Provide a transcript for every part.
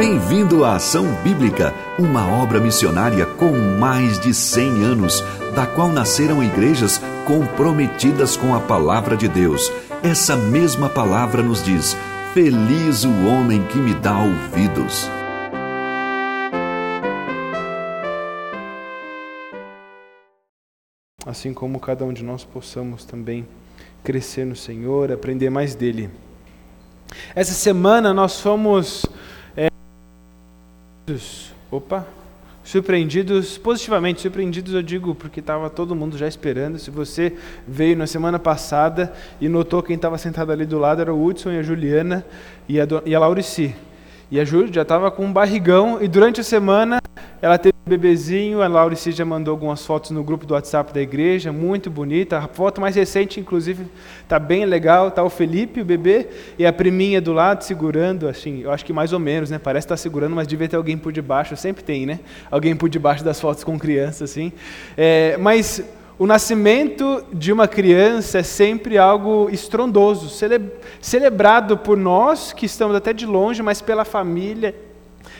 Bem-vindo à Ação Bíblica, uma obra missionária com mais de 100 anos, da qual nasceram igrejas comprometidas com a palavra de Deus. Essa mesma palavra nos diz: Feliz o homem que me dá ouvidos. Assim como cada um de nós possamos também crescer no Senhor, aprender mais dele. Essa semana nós fomos opa, surpreendidos, positivamente surpreendidos eu digo porque estava todo mundo já esperando. Se você veio na semana passada e notou quem estava sentado ali do lado era o Hudson e a Juliana e a, e a Laurici. E a Júlia já estava com um barrigão e durante a semana ela teve um bebezinho, a Laurici já mandou algumas fotos no grupo do WhatsApp da igreja, muito bonita. A foto mais recente, inclusive, está bem legal. Está o Felipe, o bebê, e a priminha do lado segurando, assim, eu acho que mais ou menos, né? Parece estar tá segurando, mas devia ter alguém por debaixo. Sempre tem, né? Alguém por debaixo das fotos com criança, assim. É, mas o nascimento de uma criança é sempre algo estrondoso, celebrado por nós que estamos até de longe, mas pela família.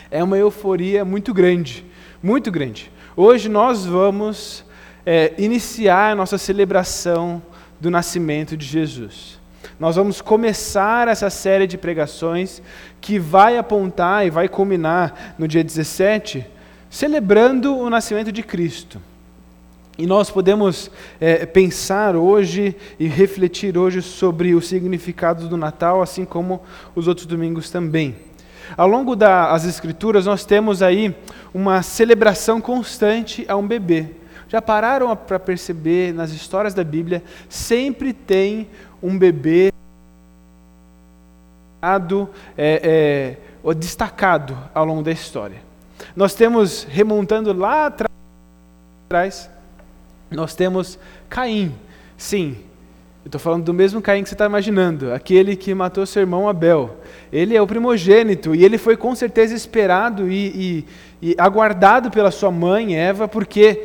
É uma euforia muito grande, muito grande. Hoje nós vamos é, iniciar a nossa celebração do nascimento de Jesus. Nós vamos começar essa série de pregações que vai apontar e vai culminar no dia 17, celebrando o nascimento de Cristo. E nós podemos é, pensar hoje e refletir hoje sobre o significado do Natal, assim como os outros domingos também. Ao longo das Escrituras, nós temos aí uma celebração constante a um bebê. Já pararam para perceber nas histórias da Bíblia, sempre tem um bebê é, é, destacado ao longo da história. Nós temos, remontando lá atrás, nós temos Caim. Sim, eu estou falando do mesmo Caim que você está imaginando, aquele que matou seu irmão Abel. Ele é o primogênito e ele foi com certeza esperado e, e, e aguardado pela sua mãe Eva, porque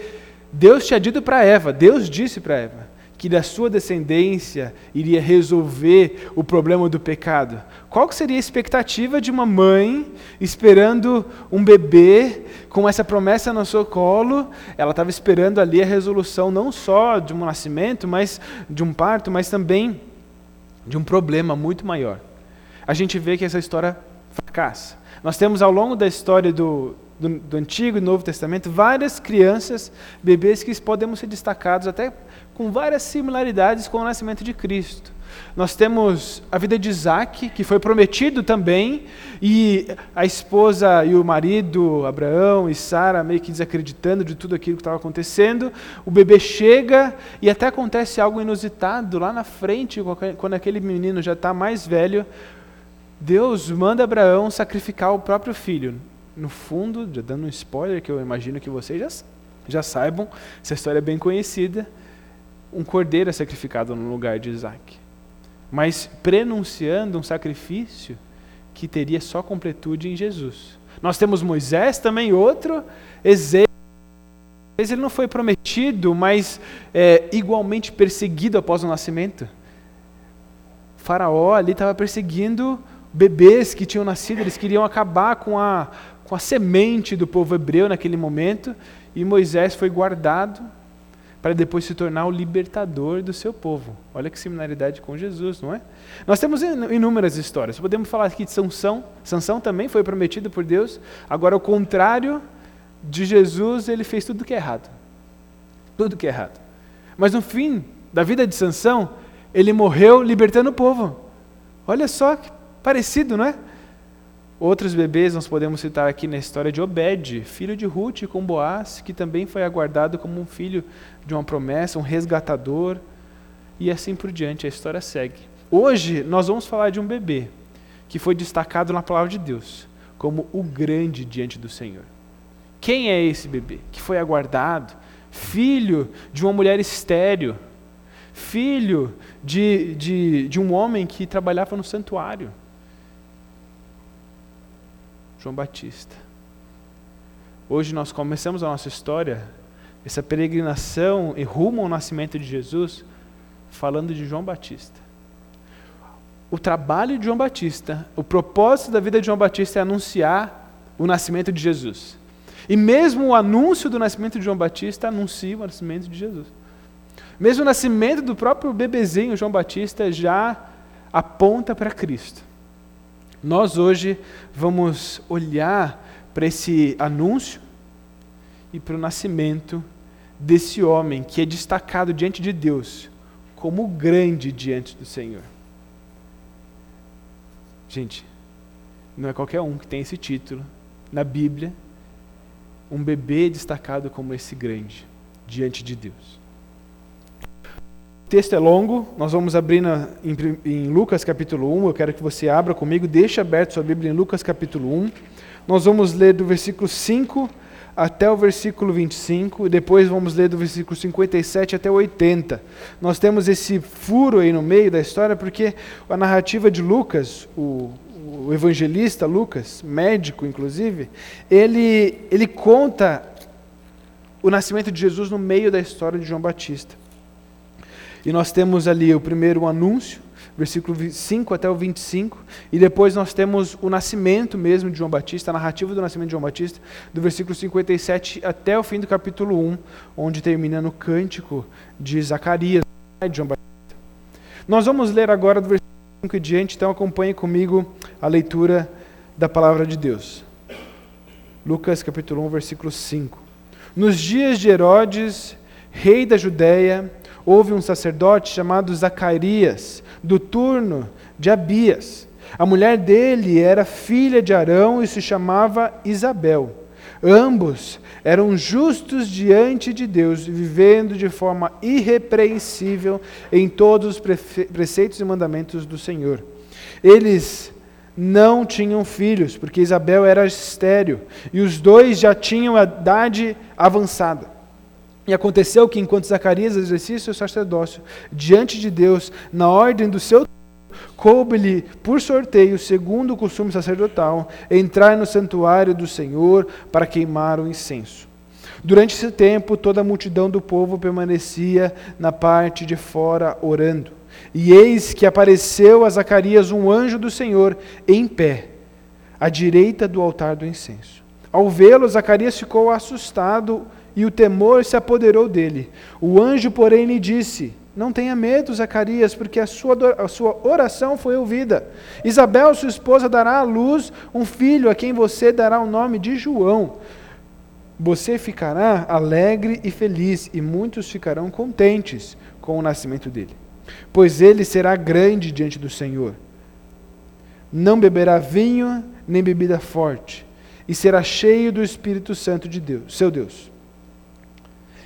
Deus tinha dito para Eva, Deus disse para Eva, que da sua descendência iria resolver o problema do pecado. Qual seria a expectativa de uma mãe esperando um bebê com essa promessa no seu colo? Ela estava esperando ali a resolução não só de um nascimento, mas de um parto, mas também de um problema muito maior. A gente vê que essa história fracassa. Nós temos ao longo da história do, do, do Antigo e Novo Testamento várias crianças, bebês que podemos ser destacados até com várias similaridades com o nascimento de Cristo. Nós temos a vida de Isaac, que foi prometido também, e a esposa e o marido, Abraão e Sara, meio que desacreditando de tudo aquilo que estava acontecendo. O bebê chega e até acontece algo inusitado lá na frente, quando aquele menino já está mais velho. Deus manda Abraão sacrificar o próprio filho. No fundo, já dando um spoiler, que eu imagino que vocês já, já saibam, essa história é bem conhecida um cordeiro é sacrificado no lugar de Isaac, mas prenunciando um sacrifício que teria só completude em Jesus. Nós temos Moisés também, outro exemplo. Ele não foi prometido, mas é, igualmente perseguido após o nascimento. O faraó ali estava perseguindo bebês que tinham nascido, eles queriam acabar com a, com a semente do povo hebreu naquele momento, e Moisés foi guardado para depois se tornar o libertador do seu povo. Olha que similaridade com Jesus, não é? Nós temos inúmeras histórias. Podemos falar aqui de Sansão. Sansão também foi prometido por Deus. Agora, ao contrário de Jesus, ele fez tudo que é errado. Tudo que é errado. Mas no fim da vida de Sansão, ele morreu libertando o povo. Olha só que parecido, não é? Outros bebês nós podemos citar aqui na história de Obed, filho de Ruth com Boaz, que também foi aguardado como um filho de uma promessa, um resgatador, e assim por diante, a história segue. Hoje nós vamos falar de um bebê que foi destacado na palavra de Deus como o grande diante do Senhor. Quem é esse bebê que foi aguardado? Filho de uma mulher estéril, filho de, de, de um homem que trabalhava no santuário João Batista. Hoje nós começamos a nossa história, essa peregrinação e rumo ao nascimento de Jesus, falando de João Batista. O trabalho de João Batista, o propósito da vida de João Batista é anunciar o nascimento de Jesus. E mesmo o anúncio do nascimento de João Batista anuncia o nascimento de Jesus. Mesmo o nascimento do próprio bebezinho João Batista já aponta para Cristo. Nós hoje vamos olhar para esse anúncio e para o nascimento desse homem que é destacado diante de Deus como grande diante do Senhor. Gente, não é qualquer um que tem esse título na Bíblia, um bebê destacado como esse grande diante de Deus. Texto é longo, nós vamos abrir na, em, em, Lucas capítulo 1. Eu quero que você abra comigo, deixe aberto sua Bíblia em Lucas capítulo 1. Nós vamos ler do versículo 5 até o versículo 25, e depois vamos ler do versículo 57 até o 80. Nós temos esse furo aí no meio da história, porque a narrativa de Lucas, o, o evangelista Lucas, médico inclusive, ele, ele conta o nascimento de Jesus no meio da história de João Batista. E nós temos ali o primeiro anúncio, versículo 5 até o 25, e depois nós temos o nascimento mesmo de João Batista, a narrativa do nascimento de João Batista, do versículo 57 até o fim do capítulo 1, onde termina no cântico de Zacarias, de João Batista. Nós vamos ler agora do versículo 5 e diante, então acompanhe comigo a leitura da palavra de Deus. Lucas capítulo 1, versículo 5. Nos dias de Herodes, rei da Judéia, houve um sacerdote chamado Zacarias, do turno de Abias. A mulher dele era filha de Arão e se chamava Isabel. Ambos eram justos diante de Deus, vivendo de forma irrepreensível em todos os preceitos e mandamentos do Senhor. Eles não tinham filhos, porque Isabel era estéril, e os dois já tinham a idade avançada. E aconteceu que, enquanto Zacarias exercia seu sacerdócio diante de Deus, na ordem do seu coube-lhe por sorteio, segundo o costume sacerdotal, entrar no santuário do Senhor para queimar o incenso. Durante esse tempo, toda a multidão do povo permanecia na parte de fora orando. E eis que apareceu a Zacarias um anjo do Senhor em pé, à direita do altar do incenso. Ao vê-lo, Zacarias ficou assustado e o temor se apoderou dele. O anjo, porém, lhe disse: Não tenha medo, Zacarias, porque a sua, a sua oração foi ouvida. Isabel, sua esposa, dará à luz um filho a quem você dará o nome de João. Você ficará alegre e feliz, e muitos ficarão contentes com o nascimento dele. Pois ele será grande diante do Senhor. Não beberá vinho nem bebida forte, e será cheio do Espírito Santo de Deus, seu Deus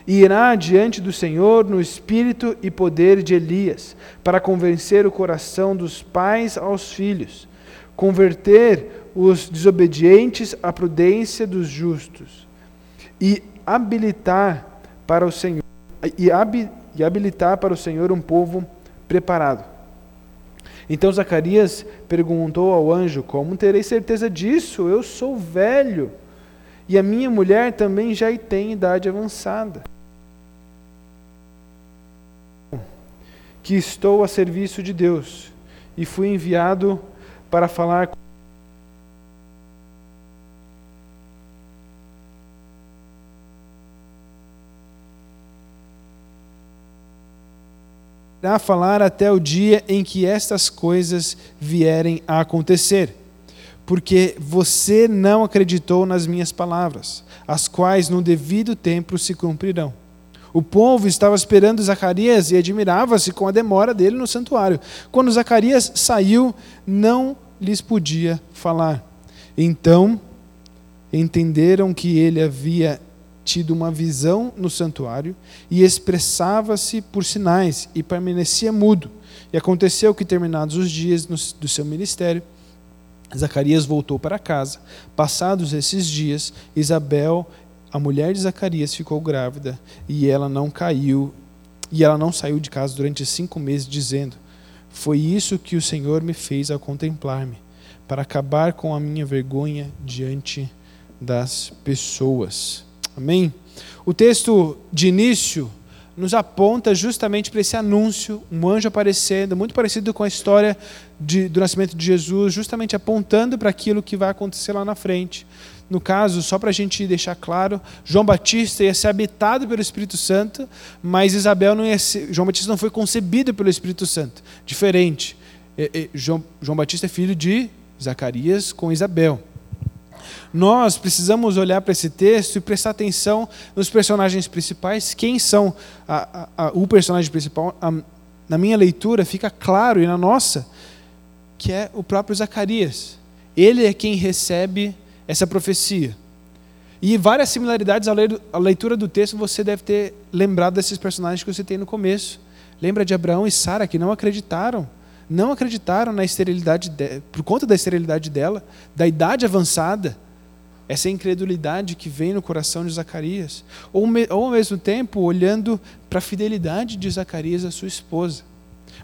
e irá diante do Senhor no espírito e poder de Elias, para convencer o coração dos pais aos filhos, converter os desobedientes à prudência dos justos e habilitar para o Senhor e, e habilitar para o Senhor um povo preparado. Então Zacarias perguntou ao anjo: Como terei certeza disso? Eu sou velho e a minha mulher também já tem idade avançada. que estou a serviço de Deus e fui enviado para falar com a falar até o dia em que estas coisas vierem a acontecer, porque você não acreditou nas minhas palavras, as quais no devido tempo se cumprirão. O povo estava esperando Zacarias e admirava-se com a demora dele no santuário. Quando Zacarias saiu, não lhes podia falar. Então entenderam que ele havia tido uma visão no santuário e expressava-se por sinais e permanecia mudo. E aconteceu que, terminados os dias do seu ministério, Zacarias voltou para casa. Passados esses dias, Isabel a mulher de Zacarias ficou grávida e ela não caiu e ela não saiu de casa durante cinco meses, dizendo: Foi isso que o Senhor me fez ao contemplar-me, para acabar com a minha vergonha diante das pessoas. Amém? O texto de início nos aponta justamente para esse anúncio, um anjo aparecendo, muito parecido com a história de, do nascimento de Jesus, justamente apontando para aquilo que vai acontecer lá na frente no caso, só para a gente deixar claro, João Batista ia ser habitado pelo Espírito Santo, mas Isabel não ia ser, João Batista não foi concebido pelo Espírito Santo. Diferente. João, João Batista é filho de Zacarias com Isabel. Nós precisamos olhar para esse texto e prestar atenção nos personagens principais. Quem são a, a, a, o personagem principal? na minha leitura fica claro, e na nossa, que é o próprio Zacarias. Ele é quem recebe essa profecia. E várias similaridades à leitura do texto você deve ter lembrado desses personagens que você tem no começo. Lembra de Abraão e Sara que não acreditaram, não acreditaram na esterilidade de, por conta da esterilidade dela, da idade avançada. Essa incredulidade que vem no coração de Zacarias, ou, ou ao mesmo tempo olhando para a fidelidade de Zacarias à sua esposa.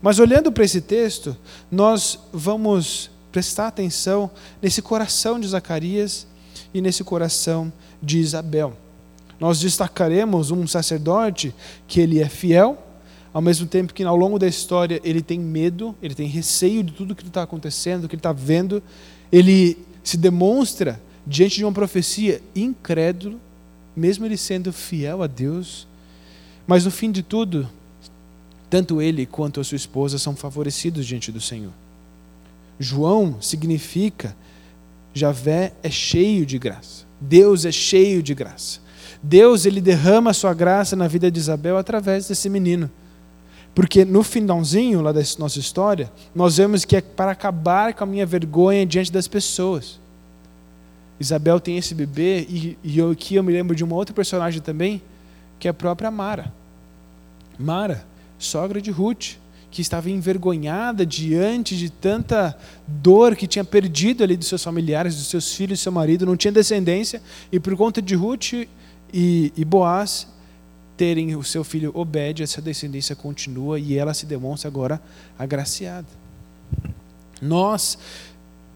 Mas olhando para esse texto, nós vamos prestar atenção nesse coração de Zacarias e nesse coração de Isabel. Nós destacaremos um sacerdote que ele é fiel, ao mesmo tempo que ao longo da história ele tem medo, ele tem receio de tudo que está acontecendo, do que ele está vendo, ele se demonstra diante de uma profecia incrédulo, mesmo ele sendo fiel a Deus, mas no fim de tudo, tanto ele quanto a sua esposa são favorecidos diante do Senhor. João significa Javé é cheio de graça. Deus é cheio de graça. Deus ele derrama a sua graça na vida de Isabel através desse menino. Porque no finalzinho lá da nossa história, nós vemos que é para acabar com a minha vergonha diante das pessoas. Isabel tem esse bebê, e, e eu, aqui eu me lembro de uma outra personagem também, que é a própria Mara. Mara, sogra de Ruth que estava envergonhada diante de tanta dor que tinha perdido ali dos seus familiares, dos seus filhos, do seu marido, não tinha descendência, e por conta de Ruth e, e Boaz terem o seu filho Obed, essa descendência continua e ela se demonstra agora agraciada. Nós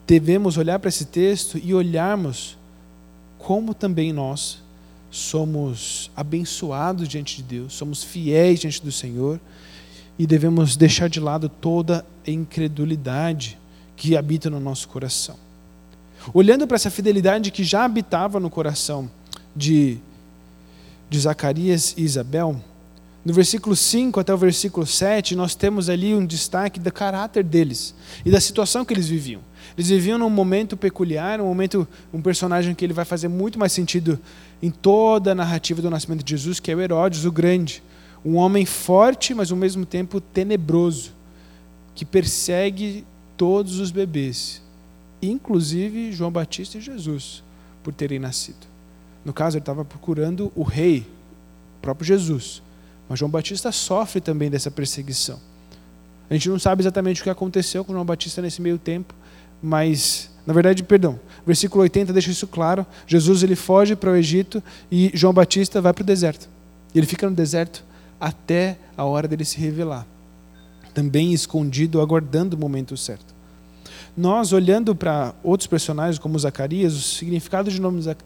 devemos olhar para esse texto e olharmos como também nós somos abençoados diante de Deus, somos fiéis diante do Senhor e devemos deixar de lado toda a incredulidade que habita no nosso coração. Olhando para essa fidelidade que já habitava no coração de, de Zacarias e Isabel, no versículo 5 até o versículo 7, nós temos ali um destaque do caráter deles e da situação que eles viviam. Eles viviam num momento peculiar, um momento, um personagem que ele vai fazer muito mais sentido em toda a narrativa do nascimento de Jesus, que é o Herodes o Grande um homem forte, mas ao mesmo tempo tenebroso, que persegue todos os bebês, inclusive João Batista e Jesus, por terem nascido. No caso, ele estava procurando o rei, o próprio Jesus. Mas João Batista sofre também dessa perseguição. A gente não sabe exatamente o que aconteceu com João Batista nesse meio tempo, mas, na verdade, perdão, versículo 80 deixa isso claro. Jesus ele foge para o Egito e João Batista vai para o deserto. Ele fica no deserto até a hora dele se revelar. Também escondido, aguardando o momento certo. Nós, olhando para outros personagens como Zacarias, o significado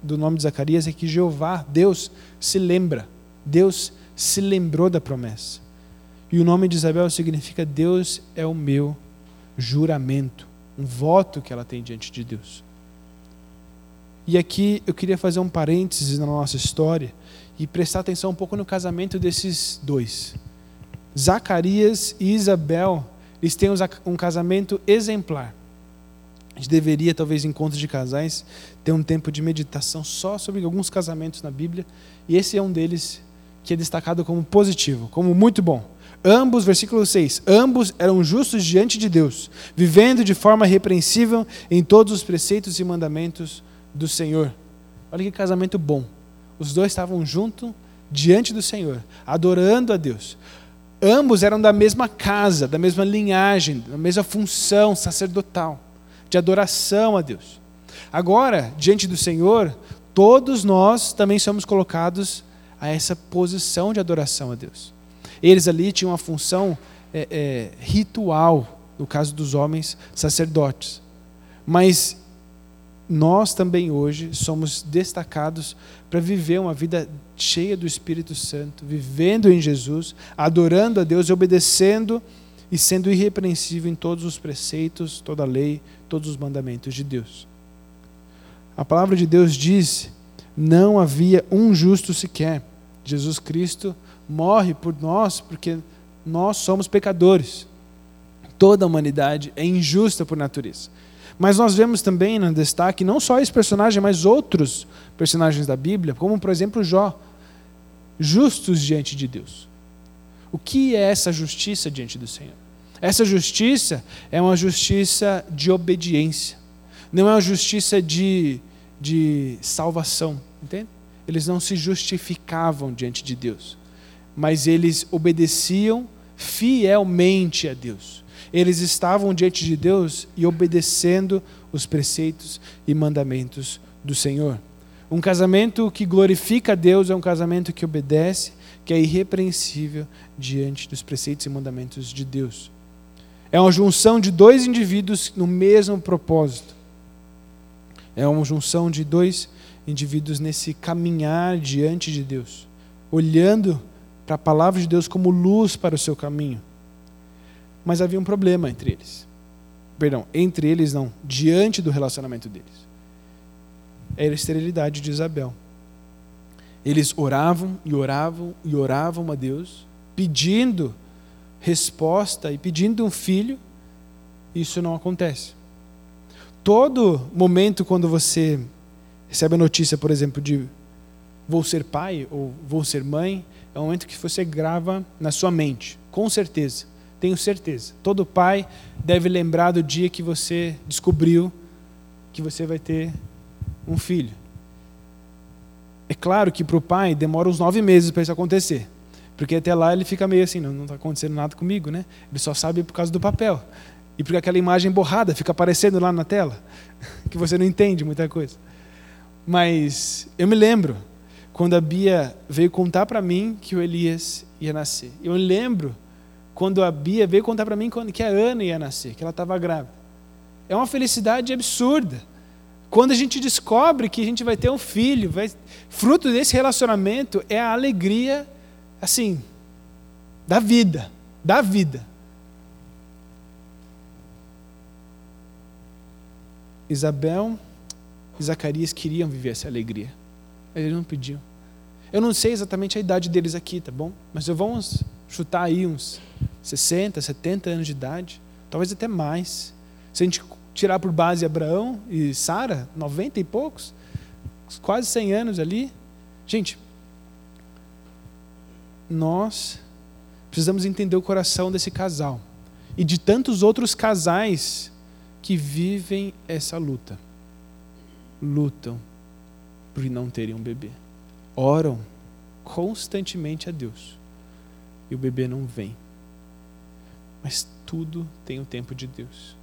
do nome de Zacarias é que Jeová, Deus, se lembra. Deus se lembrou da promessa. E o nome de Isabel significa Deus é o meu juramento, um voto que ela tem diante de Deus. E aqui eu queria fazer um parênteses na nossa história e prestar atenção um pouco no casamento desses dois. Zacarias e Isabel, eles têm um casamento exemplar. A gente deveria, talvez, em encontros de casais, ter um tempo de meditação só sobre alguns casamentos na Bíblia, e esse é um deles que é destacado como positivo, como muito bom. Ambos, versículo 6, ambos eram justos diante de Deus, vivendo de forma repreensível em todos os preceitos e mandamentos do Senhor. Olha que casamento bom. Os dois estavam juntos diante do Senhor, adorando a Deus. Ambos eram da mesma casa, da mesma linhagem, da mesma função sacerdotal, de adoração a Deus. Agora, diante do Senhor, todos nós também somos colocados a essa posição de adoração a Deus. Eles ali tinham uma função é, é, ritual, no caso dos homens sacerdotes. Mas nós também hoje somos destacados para viver uma vida cheia do Espírito Santo, vivendo em Jesus, adorando a Deus obedecendo e sendo irrepreensível em todos os preceitos, toda a lei, todos os mandamentos de Deus. A palavra de Deus diz: não havia um justo sequer. Jesus Cristo morre por nós porque nós somos pecadores. Toda a humanidade é injusta por natureza. Mas nós vemos também no destaque não só esse personagem, mas outros personagens da Bíblia, como por exemplo Jó, justos diante de Deus. O que é essa justiça diante do Senhor? Essa justiça é uma justiça de obediência, não é uma justiça de, de salvação, entende? Eles não se justificavam diante de Deus, mas eles obedeciam fielmente a Deus eles estavam diante de Deus e obedecendo os preceitos e mandamentos do Senhor. Um casamento que glorifica a Deus é um casamento que obedece, que é irrepreensível diante dos preceitos e mandamentos de Deus. É uma junção de dois indivíduos no mesmo propósito. É uma junção de dois indivíduos nesse caminhar diante de Deus, olhando para a palavra de Deus como luz para o seu caminho mas havia um problema entre eles. Perdão, entre eles não, diante do relacionamento deles. Era a esterilidade de Isabel. Eles oravam e oravam e oravam a Deus, pedindo resposta e pedindo um filho, isso não acontece. Todo momento quando você recebe a notícia, por exemplo, de vou ser pai ou vou ser mãe, é um momento que você grava na sua mente, com certeza. Tenho certeza. Todo pai deve lembrar do dia que você descobriu que você vai ter um filho. É claro que para o pai demora uns nove meses para isso acontecer. Porque até lá ele fica meio assim, não está acontecendo nada comigo, né? Ele só sabe por causa do papel. E porque aquela imagem borrada fica aparecendo lá na tela, que você não entende muita coisa. Mas eu me lembro quando a Bia veio contar para mim que o Elias ia nascer. Eu lembro quando a Bia veio contar para mim que a Ana ia nascer, que ela estava grávida. É uma felicidade absurda. Quando a gente descobre que a gente vai ter um filho, vai, fruto desse relacionamento é a alegria, assim, da vida, da vida. Isabel e Zacarias queriam viver essa alegria, mas eles não pediam. Eu não sei exatamente a idade deles aqui, tá bom? Mas eu vamos chutar aí uns 60, 70 anos de idade, talvez até mais. Se a gente tirar por base Abraão e Sara, 90 e poucos, quase 100 anos ali. Gente, nós precisamos entender o coração desse casal e de tantos outros casais que vivem essa luta. Lutam por não terem um bebê oram constantemente a Deus e o bebê não vem. Mas tudo tem o tempo de Deus.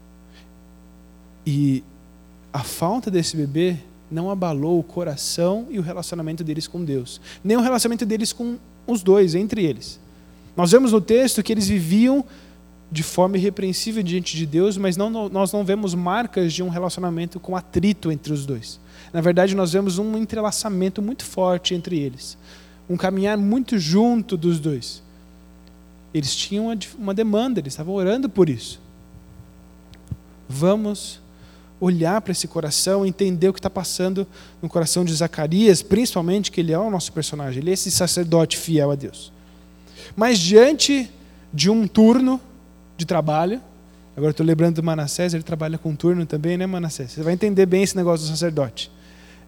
E a falta desse bebê não abalou o coração e o relacionamento deles com Deus, nem o relacionamento deles com os dois, entre eles. Nós vemos no texto que eles viviam de forma irrepreensível diante de Deus, mas não, nós não vemos marcas de um relacionamento com atrito entre os dois. Na verdade, nós vemos um entrelaçamento muito forte entre eles, um caminhar muito junto dos dois. Eles tinham uma demanda, eles estavam orando por isso. Vamos olhar para esse coração, entender o que está passando no coração de Zacarias, principalmente que ele é o nosso personagem, ele é esse sacerdote fiel a Deus. Mas diante de um turno de trabalho. Agora estou lembrando do Manassés, ele trabalha com turno também, né, Manassés? Você vai entender bem esse negócio do sacerdote.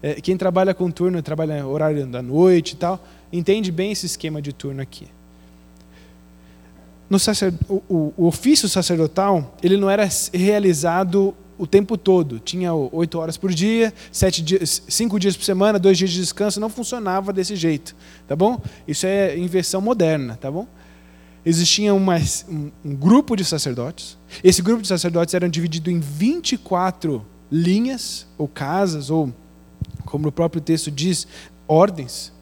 É, quem trabalha com turno, trabalha horário da noite e tal, entende bem esse esquema de turno aqui. No sacerd... o, o, o ofício sacerdotal, ele não era realizado o tempo todo. Tinha oito horas por dia, sete dias, cinco dias por semana, dois dias de descanso. Não funcionava desse jeito, tá bom? Isso é inversão moderna, tá bom? existia uma, um, um, grupo de sacerdotes. Esse grupo de sacerdotes era dividido em 24 linhas, ou casas, ou, como o próprio texto diz, ordens.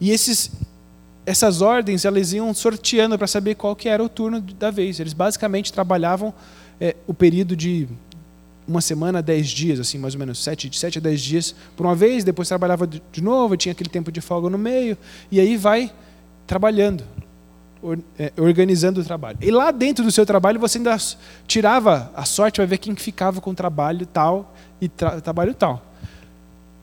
E esses, essas ordens elas iam sorteando para saber qual que era o turno da vez. Eles basicamente trabalhavam é, o período de uma semana, dez dias, assim, mais ou menos, sete, de sete a dez dias por uma vez, depois trabalhava de novo, tinha aquele tempo de folga no meio, e aí vai trabalhando. É, organizando o trabalho. E lá dentro do seu trabalho você ainda tirava a sorte para ver quem ficava com trabalho tal e tra trabalho tal.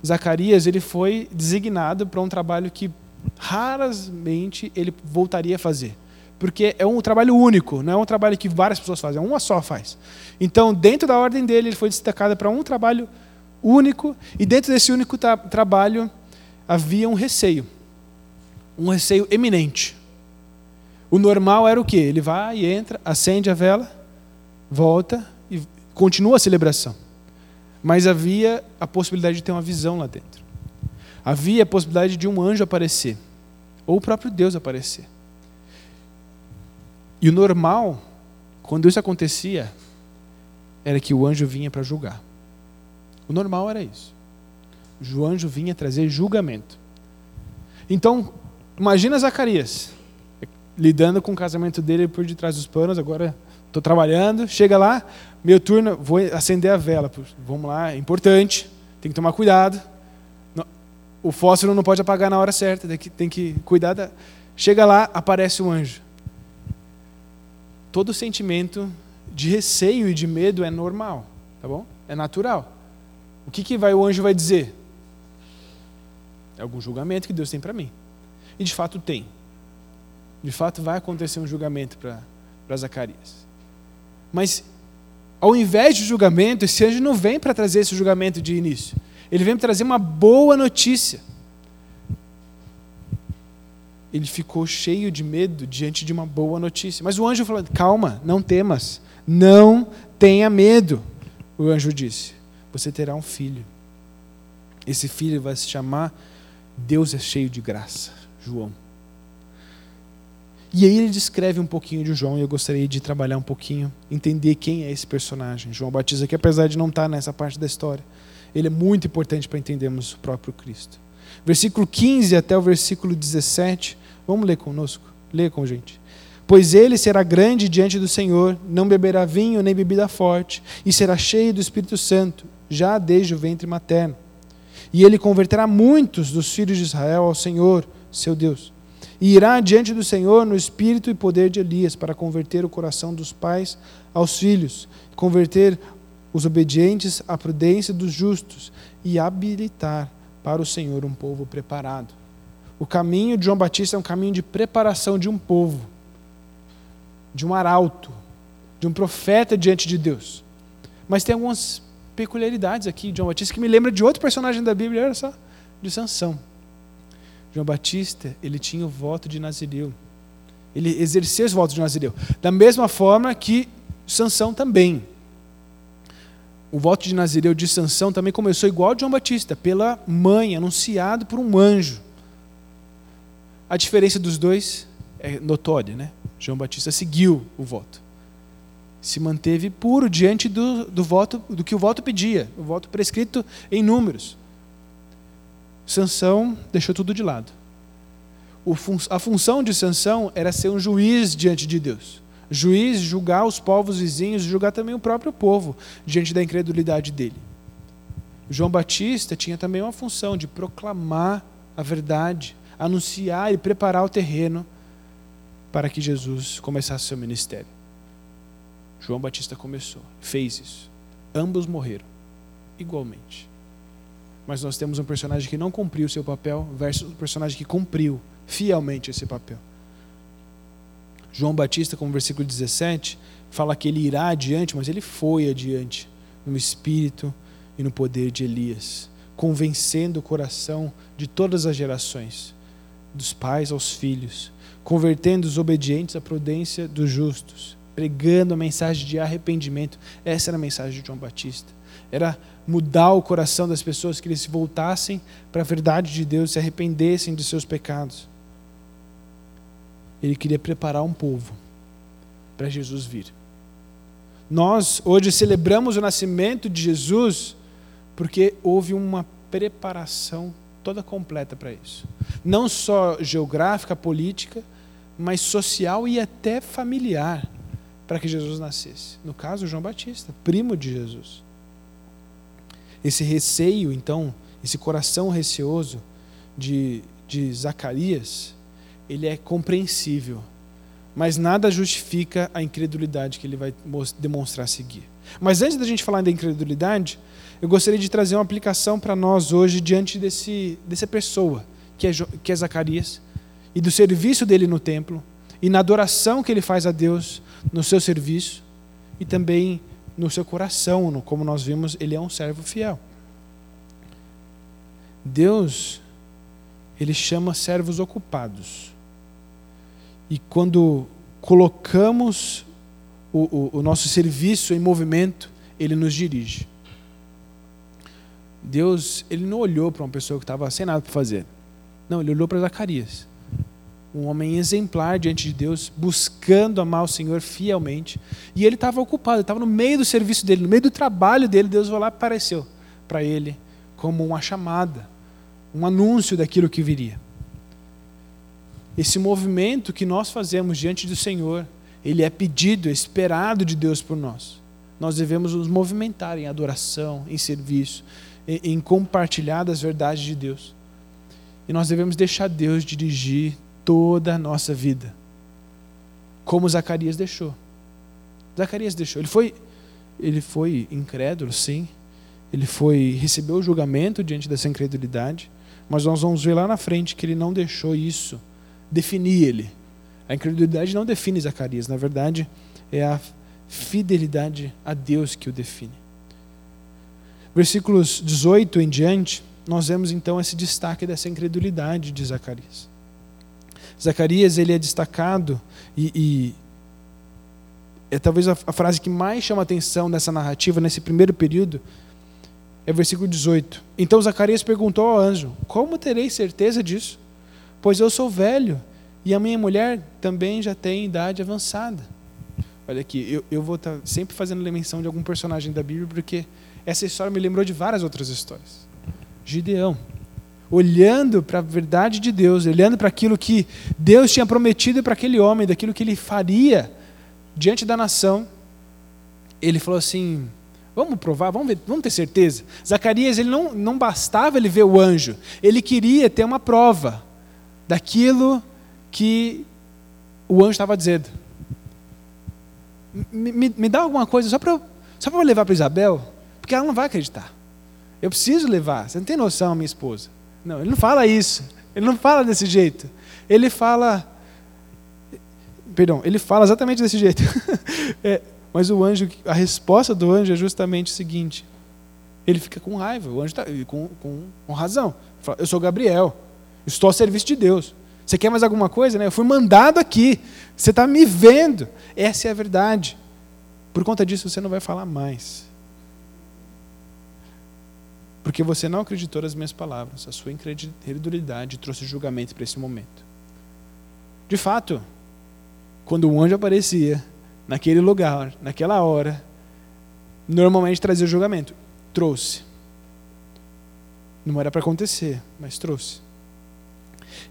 Zacarias ele foi designado para um trabalho que raramente ele voltaria a fazer. Porque é um trabalho único, não é um trabalho que várias pessoas fazem, é uma só faz. Então, dentro da ordem dele, ele foi destacado para um trabalho único, e dentro desse único tra trabalho havia um receio. Um receio eminente. O normal era o quê? Ele vai e entra, acende a vela, volta e continua a celebração. Mas havia a possibilidade de ter uma visão lá dentro. Havia a possibilidade de um anjo aparecer, ou o próprio Deus aparecer. E o normal, quando isso acontecia, era que o anjo vinha para julgar. O normal era isso. O anjo vinha trazer julgamento. Então, imagina Zacarias lidando com o casamento dele por detrás dos panos, agora estou trabalhando, chega lá, meu turno, vou acender a vela. Vamos lá, é importante, tem que tomar cuidado. O fósforo não pode apagar na hora certa, tem que, cuidar. Da... Chega lá, aparece um anjo. Todo sentimento de receio e de medo é normal, tá bom? É natural. O que, que vai, o anjo vai dizer? É algum julgamento que Deus tem para mim. E de fato tem. De fato vai acontecer um julgamento para Zacarias. Mas ao invés de julgamento, esse anjo não vem para trazer esse julgamento de início. Ele vem trazer uma boa notícia. Ele ficou cheio de medo diante de uma boa notícia. Mas o anjo falou: calma, não temas, não tenha medo. O anjo disse: você terá um filho. Esse filho vai se chamar Deus é cheio de graça, João. E aí ele descreve um pouquinho de João e eu gostaria de trabalhar um pouquinho, entender quem é esse personagem, João Batista, que apesar de não estar nessa parte da história, ele é muito importante para entendermos o próprio Cristo. Versículo 15 até o versículo 17, vamos ler conosco, lê com gente. Pois ele será grande diante do Senhor, não beberá vinho nem bebida forte, e será cheio do Espírito Santo, já desde o ventre materno. E ele converterá muitos dos filhos de Israel ao Senhor, seu Deus e irá diante do Senhor no espírito e poder de Elias, para converter o coração dos pais aos filhos, converter os obedientes à prudência dos justos e habilitar para o Senhor um povo preparado. O caminho de João Batista é um caminho de preparação de um povo, de um arauto, de um profeta diante de Deus. Mas tem algumas peculiaridades aqui de João Batista que me lembra de outro personagem da Bíblia, olha só, de Sansão. João Batista, ele tinha o voto de Nazireu. Ele exerceu os votos de Nazireu. Da mesma forma que Sansão também. O voto de Nazireu de Sansão também começou igual de João Batista, pela mãe, anunciado por um anjo. A diferença dos dois é notória, né? João Batista seguiu o voto. Se manteve puro diante do, do voto, do que o voto pedia, o voto prescrito em números. Sansão deixou tudo de lado. a função de Sansão era ser um juiz diante de Deus. Juiz, julgar os povos vizinhos, julgar também o próprio povo diante da incredulidade dele. João Batista tinha também uma função de proclamar a verdade, anunciar e preparar o terreno para que Jesus começasse seu ministério. João Batista começou, fez isso. Ambos morreram igualmente mas nós temos um personagem que não cumpriu seu papel versus um personagem que cumpriu fielmente esse papel. João Batista, como versículo 17, fala que ele irá adiante, mas ele foi adiante no espírito e no poder de Elias, convencendo o coração de todas as gerações, dos pais aos filhos, convertendo os obedientes à prudência dos justos, pregando a mensagem de arrependimento. Essa era a mensagem de João Batista. Era mudar o coração das pessoas, que eles se voltassem para a verdade de Deus, se arrependessem de seus pecados. Ele queria preparar um povo para Jesus vir. Nós hoje celebramos o nascimento de Jesus porque houve uma preparação toda completa para isso. Não só geográfica, política, mas social e até familiar para que Jesus nascesse. No caso, João Batista, primo de Jesus. Esse receio, então, esse coração receoso de, de Zacarias, ele é compreensível. mas nada justifica a incredulidade que ele vai demonstrar a seguir. Mas antes da gente falar da incredulidade, eu gostaria de trazer uma aplicação para nós hoje diante desse, dessa pessoa, que é, que é Zacarias, e do serviço dele no templo, e na adoração que ele faz a Deus no seu serviço, e também no seu coração, no, como nós vimos, ele é um servo fiel. Deus, ele chama servos ocupados. E quando colocamos o, o, o nosso serviço em movimento, ele nos dirige. Deus, ele não olhou para uma pessoa que estava sem nada para fazer. Não, ele olhou para Zacarias. Um homem exemplar diante de Deus, buscando amar o Senhor fielmente. E ele estava ocupado, estava no meio do serviço dele, no meio do trabalho dele. Deus foi lá e apareceu para ele como uma chamada, um anúncio daquilo que viria. Esse movimento que nós fazemos diante do Senhor, ele é pedido, é esperado de Deus por nós. Nós devemos nos movimentar em adoração, em serviço, em compartilhar das verdades de Deus. E nós devemos deixar Deus dirigir toda a nossa vida. Como Zacarias deixou. Zacarias deixou. Ele foi, ele foi incrédulo, sim. Ele foi recebeu o julgamento diante dessa incredulidade, mas nós vamos ver lá na frente que ele não deixou isso definir ele. A incredulidade não define Zacarias, na verdade, é a fidelidade a Deus que o define. Versículos 18 em diante, nós vemos então esse destaque dessa incredulidade de Zacarias. Zacarias ele é destacado e, e é talvez a, a, frase que mais chama atenção nessa narrativa, nesse primeiro período, é o versículo 18. Então Zacarias perguntou ao anjo: Como terei certeza disso? Pois eu sou velho e a minha mulher também já tem idade avançada. Olha aqui, eu, eu vou estar tá sempre fazendo menção de algum personagem da Bíblia, porque essa história me lembrou de várias outras histórias. Gideão, olhando para a verdade de Deus, olhando para aquilo que Deus tinha prometido para aquele homem, daquilo que ele faria diante da nação, ele falou assim: Vamos provar, vamos, ver, vamos ter certeza. Zacarias, ele não, não bastava ele ver o anjo, ele queria ter uma prova daquilo que o anjo estava dizendo. Me, me, me, dá alguma coisa só para só eu levar para Isabel, porque ela não vai acreditar. Eu preciso levar. Você não tem noção, minha esposa. Não, ele não fala isso. Ele não fala desse jeito. Ele fala. Perdão, ele fala exatamente desse jeito. é, mas o anjo, a resposta do anjo é justamente o seguinte: ele fica com raiva, o anjo está com, com, com razão. Fala, eu sou Gabriel, estou a serviço de Deus. Você quer mais alguma coisa? Né? Eu fui mandado aqui. Você está me vendo. Essa é a verdade. Por conta disso, você não vai falar mais. Porque você não acreditou nas minhas palavras. A sua incredulidade trouxe julgamento para esse momento. De fato, quando o anjo aparecia naquele lugar, naquela hora, normalmente trazia julgamento. Trouxe. Não era para acontecer, mas trouxe.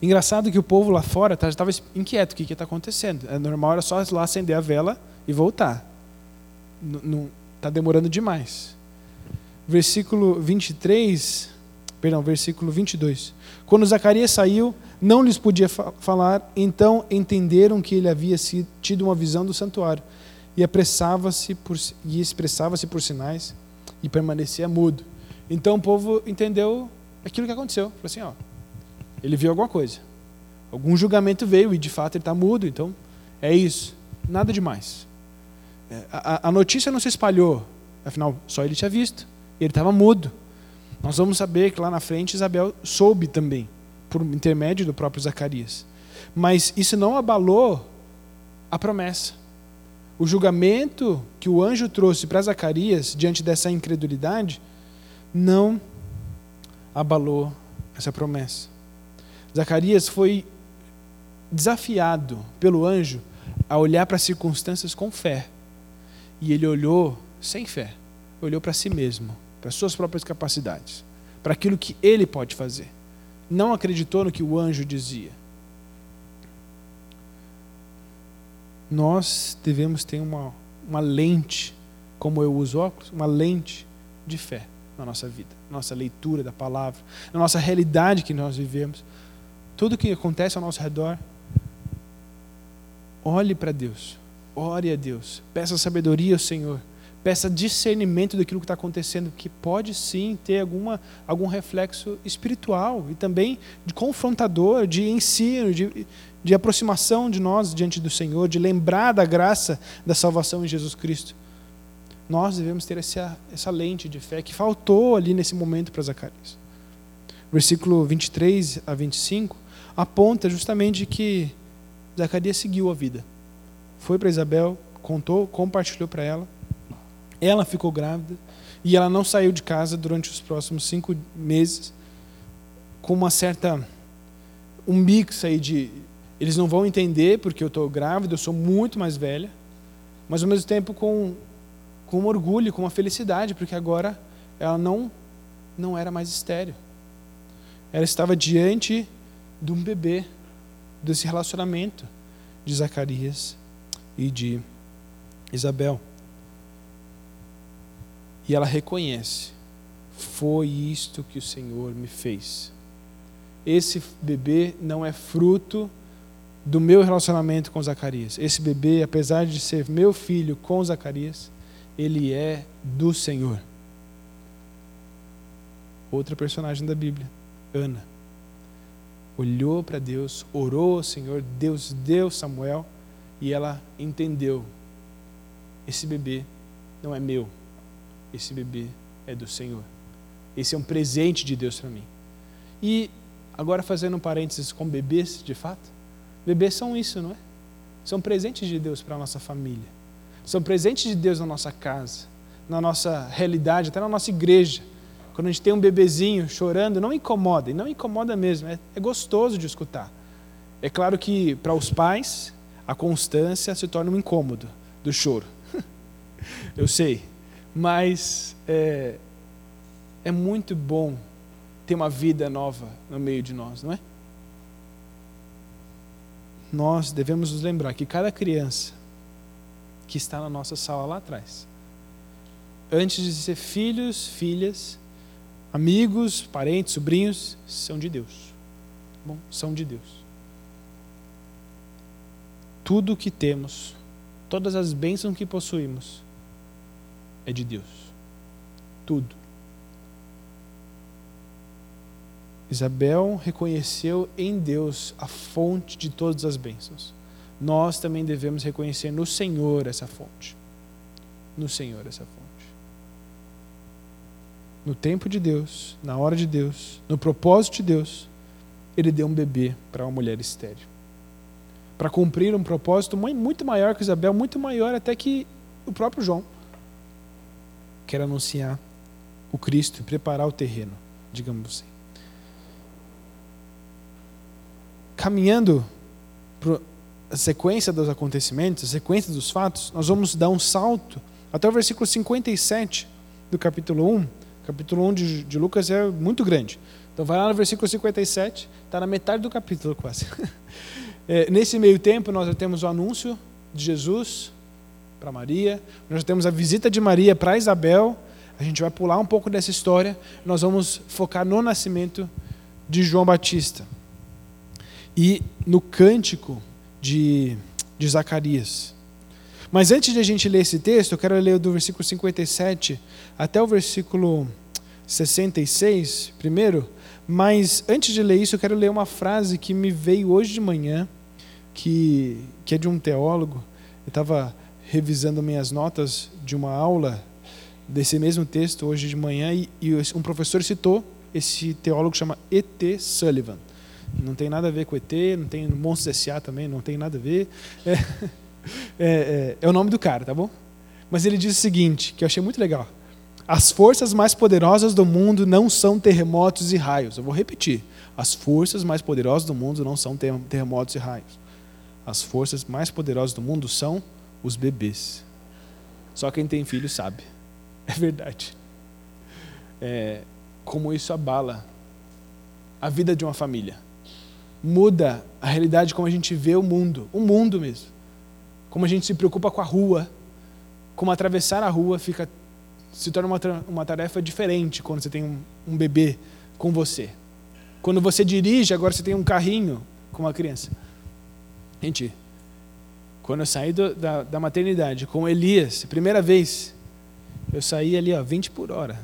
Engraçado que o povo lá fora tá, estava inquieto, o que está acontecendo? É normal, era só lá acender a vela e voltar. Está demorando demais. Versículo 23, perdão, versículo 22. Quando Zacarias saiu, não lhes podia fa falar, então entenderam que ele havia tido uma visão do santuário e apressava-se e expressava-se por sinais e permanecia mudo. Então o povo entendeu aquilo que aconteceu. Falou assim, ó, ele viu alguma coisa. Algum julgamento veio e de fato ele está mudo, então é isso. Nada demais. É, a, a, notícia não se espalhou, afinal, só ele tinha visto. Ele estava mudo. Nós vamos saber que lá na frente Isabel soube também, por intermédio do próprio Zacarias. Mas isso não abalou a promessa. O julgamento que o anjo trouxe para Zacarias diante dessa incredulidade não abalou essa promessa. Zacarias foi desafiado pelo anjo a olhar para as circunstâncias com fé. E ele olhou sem fé, olhou para si mesmo, para suas próprias capacidades, para aquilo que ele pode fazer. Não acreditou no que o anjo dizia. Nós devemos ter uma, uma lente, como eu uso óculos, uma lente de fé na nossa vida, na nossa leitura da palavra, na nossa realidade que nós vivemos tudo que acontece ao nosso redor, olhe para Deus, ore a Deus, peça sabedoria ao Senhor, peça discernimento daquilo que está acontecendo, que pode sim ter alguma, algum reflexo espiritual e também de confrontador, de ensino, de, de aproximação de nós diante do Senhor, de lembrar da graça da salvação em Jesus Cristo. Nós devemos ter essa, essa lente de fé que faltou ali nesse momento para Zacarias. Versículo 23 a 25 aponta justamente que Zacarias seguiu a vida. Foi para Isabel, contou, compartilhou para ela. Ela ficou grávida e ela não saiu de casa durante os próximos cinco meses, com uma certa um mix aí de eles não vão entender porque eu estou grávida, eu sou muito mais velha, mas ao mesmo tempo com com orgulho, com uma felicidade, porque agora ela não não era mais estéril. Ela estava diante de um bebê, desse relacionamento de Zacarias e de Isabel. E ela reconhece: foi isto que o Senhor me fez. Esse bebê não é fruto do meu relacionamento com Zacarias. Esse bebê, apesar de ser meu filho com Zacarias, ele é do Senhor. Outra personagem da Bíblia, Ana. Olhou para Deus, orou ao Senhor, Deus deu Samuel e ela entendeu: esse bebê não é meu, esse bebê é do Senhor. Esse é um presente de Deus para mim. E agora fazendo um parênteses com bebês, de fato, bebês são isso, não é? São presentes de Deus para a nossa família. São presentes de Deus na nossa casa, na nossa realidade, até na nossa igreja. Quando a gente tem um bebezinho chorando, não incomoda, e não incomoda mesmo, é, é gostoso de escutar. É claro que para os pais, a constância se torna um incômodo do choro. Eu sei, mas é, é muito bom ter uma vida nova no meio de nós, não é? Nós devemos nos lembrar que cada criança que está na nossa sala lá atrás, antes de ser filhos, filhas, amigos, parentes, sobrinhos, são de Deus. Bom, são de Deus. Tudo o que temos, todas as bênçãos que possuímos, é de Deus. Tudo. Isabel reconheceu em Deus a fonte de todas as bênçãos. Nós também devemos reconhecer no Senhor essa fonte. No Senhor essa fonte. No tempo de Deus, na hora de Deus, no propósito de Deus, Ele deu um bebê para uma mulher estéril. Para cumprir um propósito muito maior que Isabel, muito maior até que o próprio João quer anunciar o Cristo e preparar o terreno, digamos assim. Caminhando para a sequência dos acontecimentos, a sequência dos fatos, nós vamos dar um salto até o versículo 57 do capítulo 1. Capítulo 1 de, de Lucas é muito grande. Então vai lá no versículo 57, está na metade do capítulo quase. É, nesse meio tempo, nós já temos o anúncio de Jesus para Maria, nós temos a visita de Maria para Isabel. A gente vai pular um pouco dessa história, nós vamos focar no nascimento de João Batista. E no cântico de, de Zacarias. Mas antes de a gente ler esse texto, eu quero ler do versículo 57 até o versículo 66 primeiro. Mas antes de ler isso, eu quero ler uma frase que me veio hoje de manhã, que, que é de um teólogo. Eu estava revisando minhas notas de uma aula desse mesmo texto hoje de manhã e, e um professor citou esse teólogo que chama E.T. Sullivan. Não tem nada a ver com ET, não tem Monstros S.A. também, não tem nada a ver. É, é, é, é o nome do cara, tá bom? Mas ele diz o seguinte, que eu achei muito legal. As forças mais poderosas do mundo não são terremotos e raios. Eu vou repetir. As forças mais poderosas do mundo não são terremotos e raios. As forças mais poderosas do mundo são os bebês. Só quem tem filho sabe. É verdade. É, como isso abala a vida de uma família. Muda a realidade como a gente vê o mundo, o mundo mesmo. Como a gente se preocupa com a rua, como atravessar a rua fica se torna uma, uma tarefa diferente quando você tem um, um bebê com você. Quando você dirige, agora você tem um carrinho com uma criança. Gente, Quando eu saí do, da, da maternidade com Elias, primeira vez, eu saí ali, ó, 20 por hora.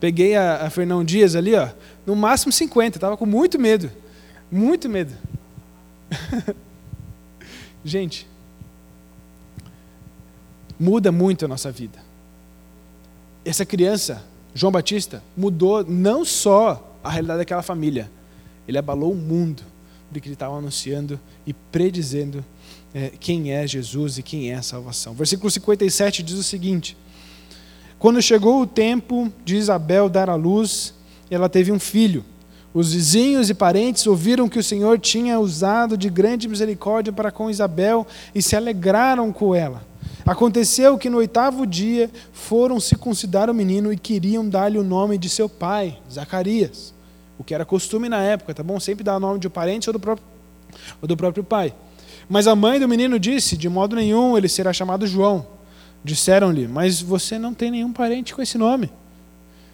Peguei a, a Fernão Dias ali, ó, no máximo 50, estava com muito medo. Muito medo. Gente, muda muito a nossa vida. Essa criança, João Batista, mudou não só a realidade daquela família, ele abalou o mundo, porque ele estava anunciando e predizendo é, quem é Jesus e quem é a salvação. Versículo 57 diz o seguinte: Quando chegou o tempo de Isabel dar à luz, ela teve um filho. Os vizinhos e parentes ouviram que o Senhor tinha usado de grande misericórdia para com Isabel e se alegraram com ela. Aconteceu que no oitavo dia foram circuncidar o menino e queriam dar-lhe o nome de seu pai, Zacarias. O que era costume na época, tá bom? Sempre dar o nome de um parente ou do próprio, ou do próprio pai. Mas a mãe do menino disse: De modo nenhum ele será chamado João. Disseram-lhe: Mas você não tem nenhum parente com esse nome.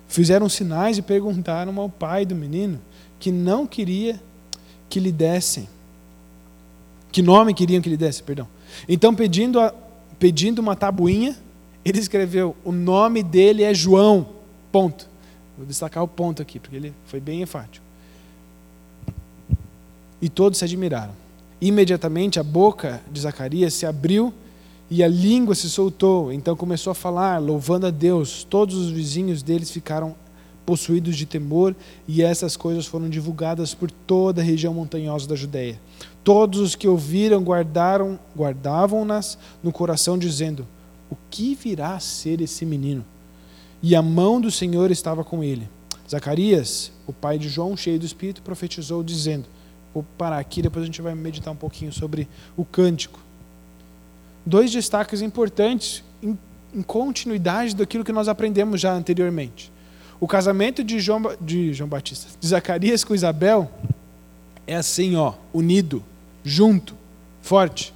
Fizeram sinais e perguntaram ao pai do menino que não queria que lhe dessem. Que nome queriam que lhe dessem, perdão. Então, pedindo, a, pedindo uma tabuinha, ele escreveu: O nome dele é João. Ponto. Vou destacar o ponto aqui, porque ele foi bem enfático. E todos se admiraram. Imediatamente a boca de Zacarias se abriu e a língua se soltou. Então começou a falar, louvando a Deus. Todos os vizinhos deles ficaram possuídos de temor, e essas coisas foram divulgadas por toda a região montanhosa da Judéia. Todos os que ouviram guardaram, guardavam-nas no coração, dizendo: O que virá a ser esse menino? E a mão do Senhor estava com ele. Zacarias, o pai de João, cheio do Espírito, profetizou, dizendo: Vou parar aqui, depois a gente vai meditar um pouquinho sobre o cântico. Dois destaques importantes em, em continuidade daquilo que nós aprendemos já anteriormente. O casamento de João, de João Batista, de Zacarias com Isabel, é assim, ó, unido, junto, forte.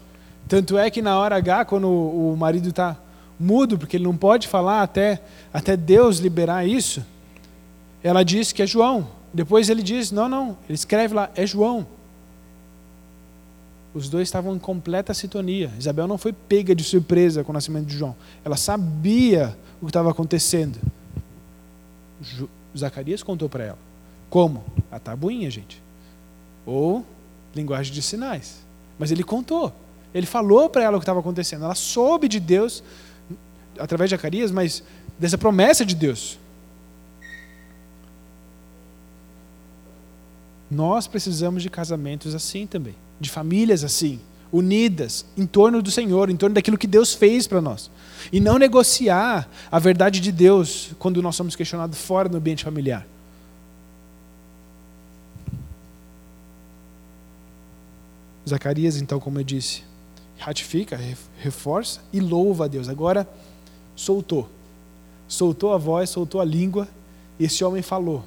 Tanto é que na hora H, quando o, marido está mudo, porque ele não pode falar até, até Deus liberar isso, ela diz que é João. Depois ele diz: não, não, ele escreve lá, é João. Os dois estavam em completa sintonia. Isabel não foi pega de surpresa com o nascimento de João. Ela sabia o que estava acontecendo. Zacarias contou para ela. Como? A tabuinha, gente. Ou linguagem de sinais. Mas ele contou. Ele falou para ela o que estava acontecendo. Ela soube de Deus através de Zacarias, mas dessa promessa de Deus. Nós precisamos de casamentos assim também, de famílias assim, unidas em torno do Senhor, em torno daquilo que Deus fez para nós. E não negociar a verdade de Deus quando nós somos questionados fora do ambiente familiar. Zacarias, então, como eu disse, ratifica, reforça e louva a Deus. Agora, soltou. Soltou a voz, soltou a língua, e esse homem falou.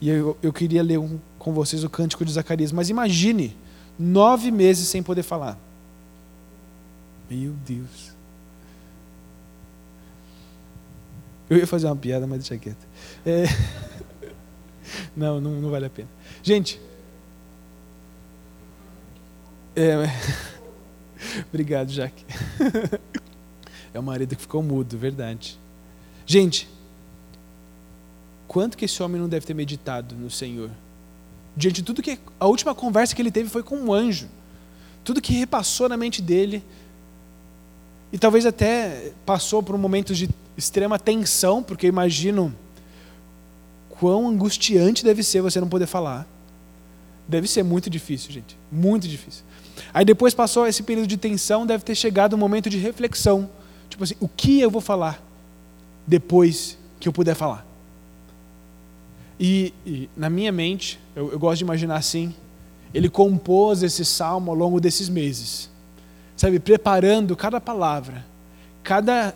E eu, eu queria ler um, com vocês o cântico de Zacarias. Mas imagine, nove meses sem poder falar. Meu Deus. Eu ia fazer uma piada, mas deixa quieto. É... Não, não, não vale a pena. Gente. É... Obrigado, Jaque. É o marido que ficou mudo, verdade. Gente, quanto que esse homem não deve ter meditado no Senhor? Diante de tudo que. A última conversa que ele teve foi com um anjo. Tudo que repassou na mente dele. E talvez até passou por um momento de extrema tensão, porque imagino quão angustiante deve ser você não poder falar. Deve ser muito difícil, gente. Muito difícil. Aí depois passou esse período de tensão, deve ter chegado um momento de reflexão. Tipo assim, o que eu vou falar depois que eu puder falar? E, e na minha mente, eu, eu gosto de imaginar assim, ele compôs esse salmo ao longo desses meses, sabe, preparando cada palavra, cada,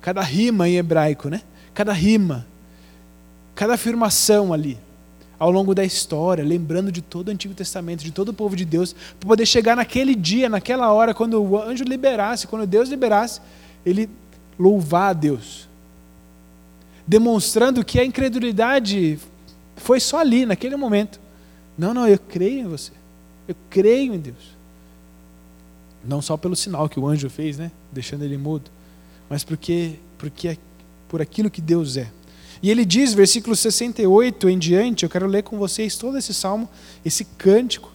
cada rima em hebraico, né? Cada rima, cada afirmação ali, ao longo da história, lembrando de todo o Antigo Testamento, de todo o povo de Deus, para poder chegar naquele dia, naquela hora, quando o anjo liberasse, quando Deus liberasse, ele louvar a Deus demonstrando que a incredulidade foi só ali, naquele momento. Não, não, eu creio em você. Eu creio em Deus. Não só pelo sinal que o anjo fez, né? Deixando ele mudo, mas porque, porque por aquilo que Deus é. E ele diz, versículo 68 em diante, eu quero ler com vocês todo esse salmo, esse cântico.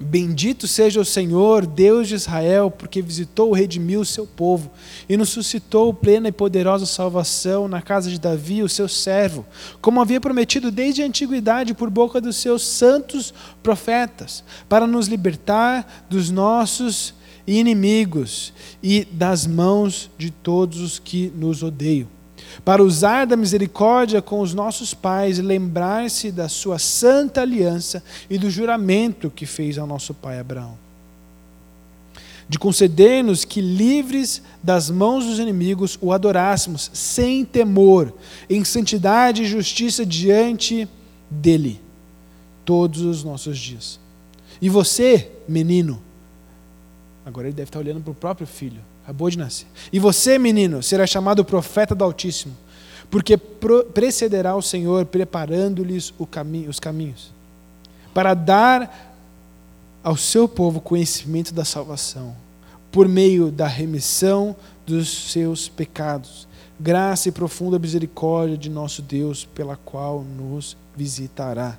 Bendito seja o Senhor, Deus de Israel, porque visitou e redimiu o seu povo e nos suscitou plena e poderosa salvação na casa de Davi, o seu servo, como havia prometido desde a antiguidade por boca dos seus santos profetas, para nos libertar dos nossos inimigos e das mãos de todos os que nos odeiam para usar da misericórdia com os nossos pais e lembrar-se da sua santa aliança e do juramento que fez ao nosso pai Abraão. De conceder-nos que, livres das mãos dos inimigos, o adorássemos sem temor, em santidade e justiça diante dele, todos os nossos dias. E você, menino, agora ele deve estar olhando para o próprio filho Acabou de nascer. E você, menino, será chamado profeta do Altíssimo, porque precederá o Senhor preparando-lhes caminho, os caminhos, para dar ao seu povo conhecimento da salvação, por meio da remissão dos seus pecados, graça e profunda misericórdia de nosso Deus, pela qual nos visitará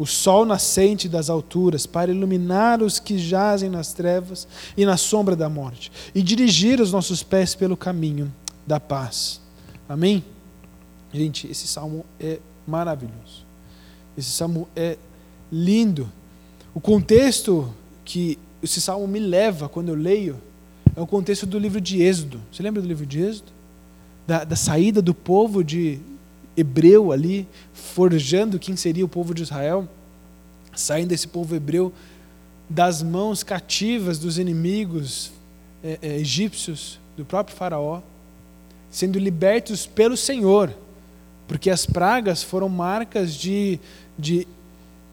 o sol nascente das alturas, para iluminar os que jazem nas trevas e na sombra da morte, e dirigir os nossos pés pelo caminho da paz. Amém? Gente, esse salmo é maravilhoso. Esse salmo é lindo. O contexto que esse salmo me leva quando eu leio é o contexto do livro de Êxodo. Você lembra do livro de Êxodo? Da, da saída do povo de hebreu ali, forjando quem seria o povo de Israel, saindo desse povo hebreu das mãos cativas dos inimigos é, é, egípcios, do próprio Faraó, sendo libertos pelo Senhor, porque as pragas foram marcas de, de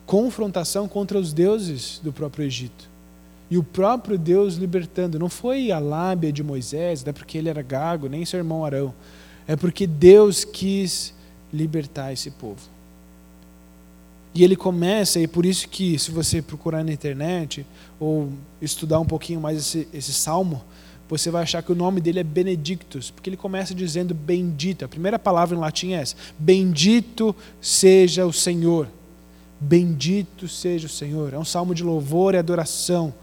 confrontação contra os deuses do próprio Egito. E o próprio Deus libertando, não foi a lábia de Moisés, não é porque ele era gago, nem seu irmão Arão, é porque Deus quis libertar esse povo. E ele começa, e por isso que, se você procurar na internet ou estudar um pouquinho mais esse, esse salmo, você vai achar que o nome dele é Benedictus, porque ele começa dizendo bendito. A primeira palavra em latim é essa: Bendito seja o Senhor. Bendito seja o Senhor. É um salmo de louvor e adoração.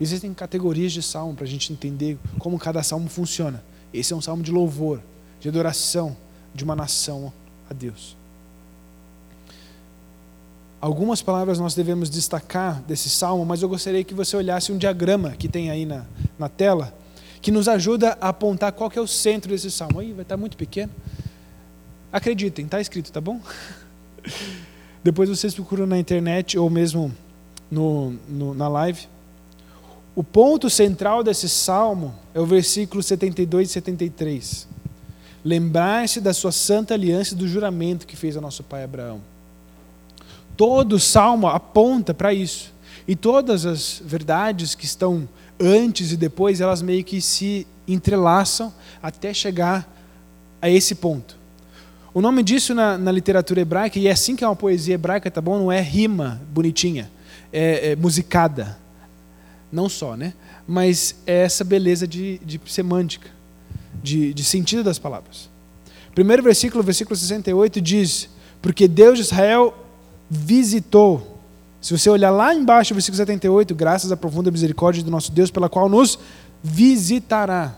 Existem categorias de salmo para a gente entender como cada salmo funciona. Esse é um salmo de louvor, de adoração de uma nação a Deus. Algumas palavras nós devemos destacar desse salmo, mas eu gostaria que você olhasse um diagrama que tem aí na, na tela, que nos ajuda a apontar qual que é o centro desse salmo. Aí vai estar muito pequeno. Acreditem, está escrito, tá bom? Depois vocês procuram na internet ou mesmo no, no, na live. O ponto central desse salmo é o versículo 72 e 73 lembrar-se da sua santa aliança e do juramento que fez ao nosso pai Abraão. Todo salmo aponta para isso. E todas as verdades que estão antes e depois, elas meio que se entrelaçam até chegar a esse ponto. O nome disso na, na, literatura hebraica, e é assim que é uma poesia hebraica, tá bom? Não é rima bonitinha, é, é musicada. Não só, né? Mas é essa beleza de, de semântica de, de sentido das palavras. Primeiro versículo, versículo 68, diz: Porque Deus de Israel visitou. Se você olhar lá embaixo, versículo 78, graças à profunda misericórdia do nosso Deus, pela qual nos visitará.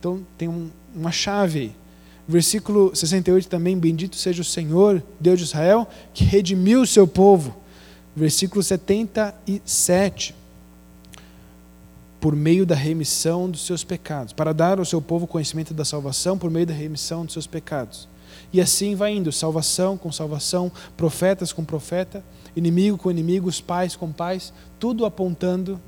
Então tem um, uma chave aí. Versículo 68 também: Bendito seja o Senhor, Deus de Israel, que redimiu o seu povo. Versículo 77 por meio da remissão dos seus pecados, para dar ao seu povo conhecimento da salvação por meio da remissão dos seus pecados. E assim vai indo, salvação com salvação, profetas com profeta, inimigo com inimigos, pais com pais, tudo apontando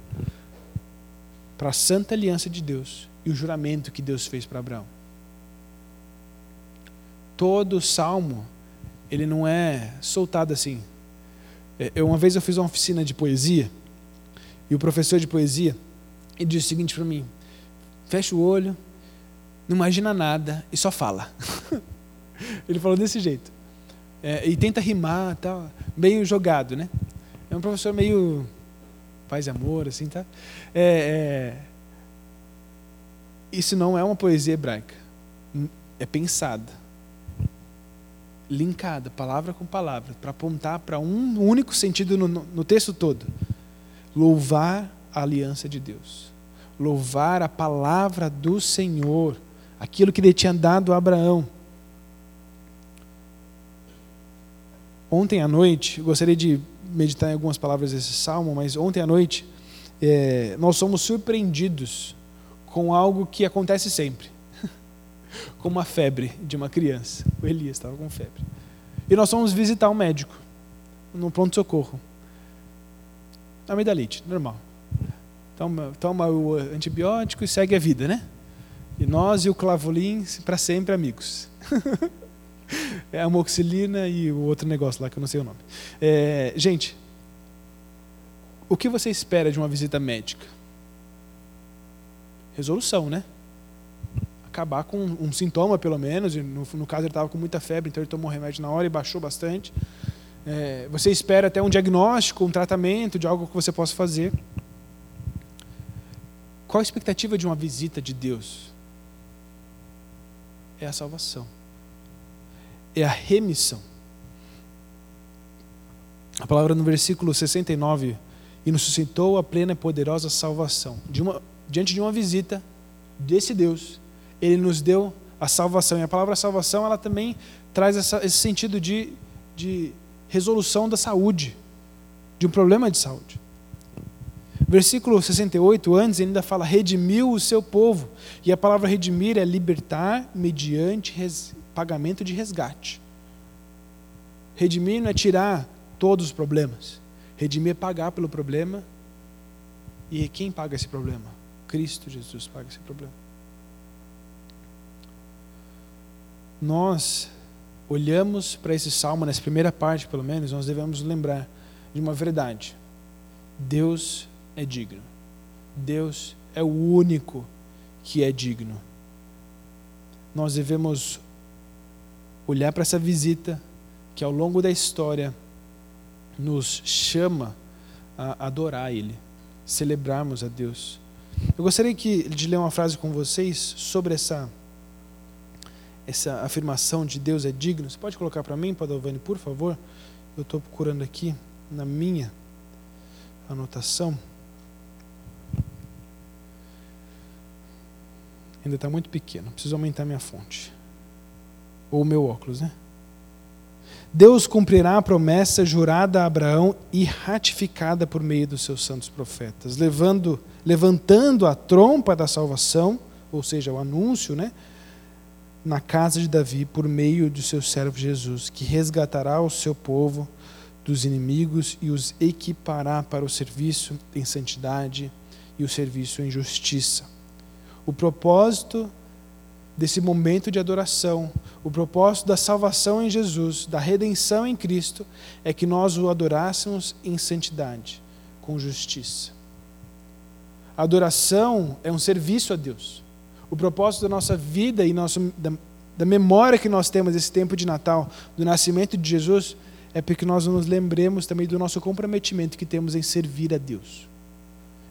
para a santa aliança de Deus e o juramento que Deus fez para Abraão. Todo salmo, ele não é soltado assim. É, uma vez eu fiz uma oficina de poesia, e o professor de poesia, e disse o seguinte para mim: fecha o olho, não imagina nada e só fala. Ele falou desse jeito. É, e tenta rimar, tal, meio jogado, né? É um professor meio paz e amor, assim, tá? É, é, isso não é uma poesia hebraica. É pensada, linkada, palavra com palavra, para apontar para um único sentido no, no texto todo. Louvar a aliança de Deus. Louvar a palavra do Senhor. Aquilo que ele tinha dado a Abraão. Ontem à noite, gostaria de meditar em algumas palavras desse salmo, mas ontem à noite, é, nós somos surpreendidos com algo que acontece sempre com uma febre de uma criança. O Elias estava com febre. E nós fomos visitar um médico no pronto-socorro. Amidalite, normal. Toma, toma o antibiótico e segue a vida, né? E nós e o clavolin para sempre amigos. é a moxilina e o outro negócio lá que eu não sei o nome. É, gente, o que você espera de uma visita médica? resolução, né? Acabar com um sintoma, pelo menos. No, no caso, ele estava com muita febre, então ele tomou remédio na hora e baixou bastante. É, você espera até um diagnóstico, um tratamento de algo que você possa fazer. Qual a expectativa de uma visita de Deus? É a salvação. É a remissão. A palavra no versículo 69, e nos suscitou a plena e poderosa salvação. De uma diante de uma visita desse Deus, ele nos deu a salvação. E a palavra salvação, ela também traz essa, esse sentido de, de resolução da saúde, de um problema de saúde. Versículo 68, antes, ele ainda fala: redimiu o seu povo. E a palavra redimir é libertar mediante res, pagamento de resgate. Redimir não é tirar todos os problemas. Redimir é pagar pelo problema. E quem paga esse problema? Cristo Jesus paga esse problema. Nós olhamos para esse salmo, nessa primeira parte pelo menos, nós devemos lembrar de uma verdade: Deus é digno. Deus é o único que é digno. Nós devemos olhar para essa visita que ao longo da história nos chama a adorar Ele, celebrarmos a Deus. Eu gostaria que, de ler uma frase com vocês sobre essa, essa afirmação de Deus é digno. Você pode colocar para mim, Padovani, por favor? Eu estou procurando aqui na minha anotação. Ainda está muito pequeno, preciso aumentar minha fonte. Ou o meu óculos, né? Deus cumprirá a promessa jurada a Abraão e ratificada por meio dos seus santos profetas, levando, levantando a trompa da salvação, ou seja, o anúncio, né, na casa de Davi por meio do seu servo Jesus, que resgatará o seu povo dos inimigos e os equipará para o serviço em santidade e o serviço em justiça. O propósito desse momento de adoração, o propósito da salvação em Jesus, da redenção em Cristo, é que nós o adorássemos em santidade, com justiça. A adoração é um serviço a Deus. O propósito da nossa vida e nosso, da, da memória que nós temos desse tempo de Natal, do nascimento de Jesus, é porque nós nos lembremos também do nosso comprometimento que temos em servir a Deus,